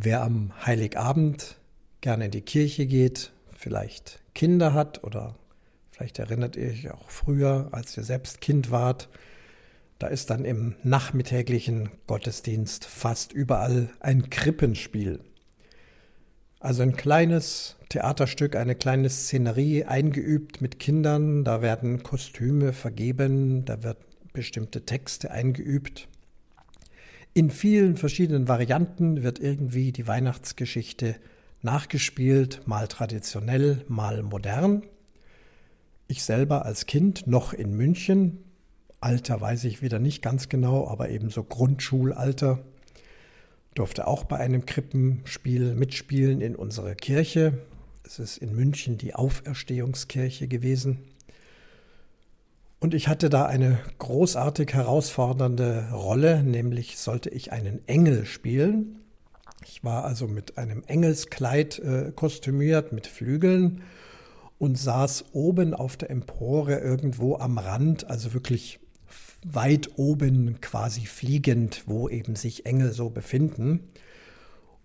Wer am Heiligabend gerne in die Kirche geht, vielleicht Kinder hat oder vielleicht erinnert ihr euch auch früher, als ihr selbst Kind wart, da ist dann im nachmittäglichen Gottesdienst fast überall ein Krippenspiel. Also ein kleines Theaterstück, eine kleine Szenerie eingeübt mit Kindern, da werden Kostüme vergeben, da wird bestimmte Texte eingeübt. In vielen verschiedenen Varianten wird irgendwie die Weihnachtsgeschichte nachgespielt, mal traditionell, mal modern. Ich selber als Kind noch in München, Alter weiß ich wieder nicht ganz genau, aber eben so Grundschulalter, durfte auch bei einem Krippenspiel mitspielen in unserer Kirche. Es ist in München die Auferstehungskirche gewesen. Und ich hatte da eine großartig herausfordernde Rolle, nämlich sollte ich einen Engel spielen. Ich war also mit einem Engelskleid äh, kostümiert, mit Flügeln und saß oben auf der Empore irgendwo am Rand, also wirklich weit oben quasi fliegend, wo eben sich Engel so befinden.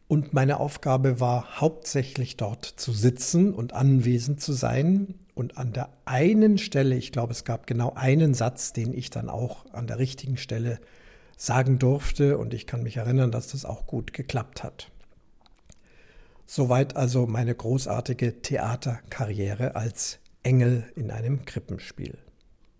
Und meine Aufgabe war hauptsächlich dort zu sitzen und anwesend zu sein. Und an der einen Stelle, ich glaube, es gab genau einen Satz, den ich dann auch an der richtigen Stelle sagen durfte. Und ich kann mich erinnern, dass das auch gut geklappt hat. Soweit also meine großartige Theaterkarriere als Engel in einem Krippenspiel.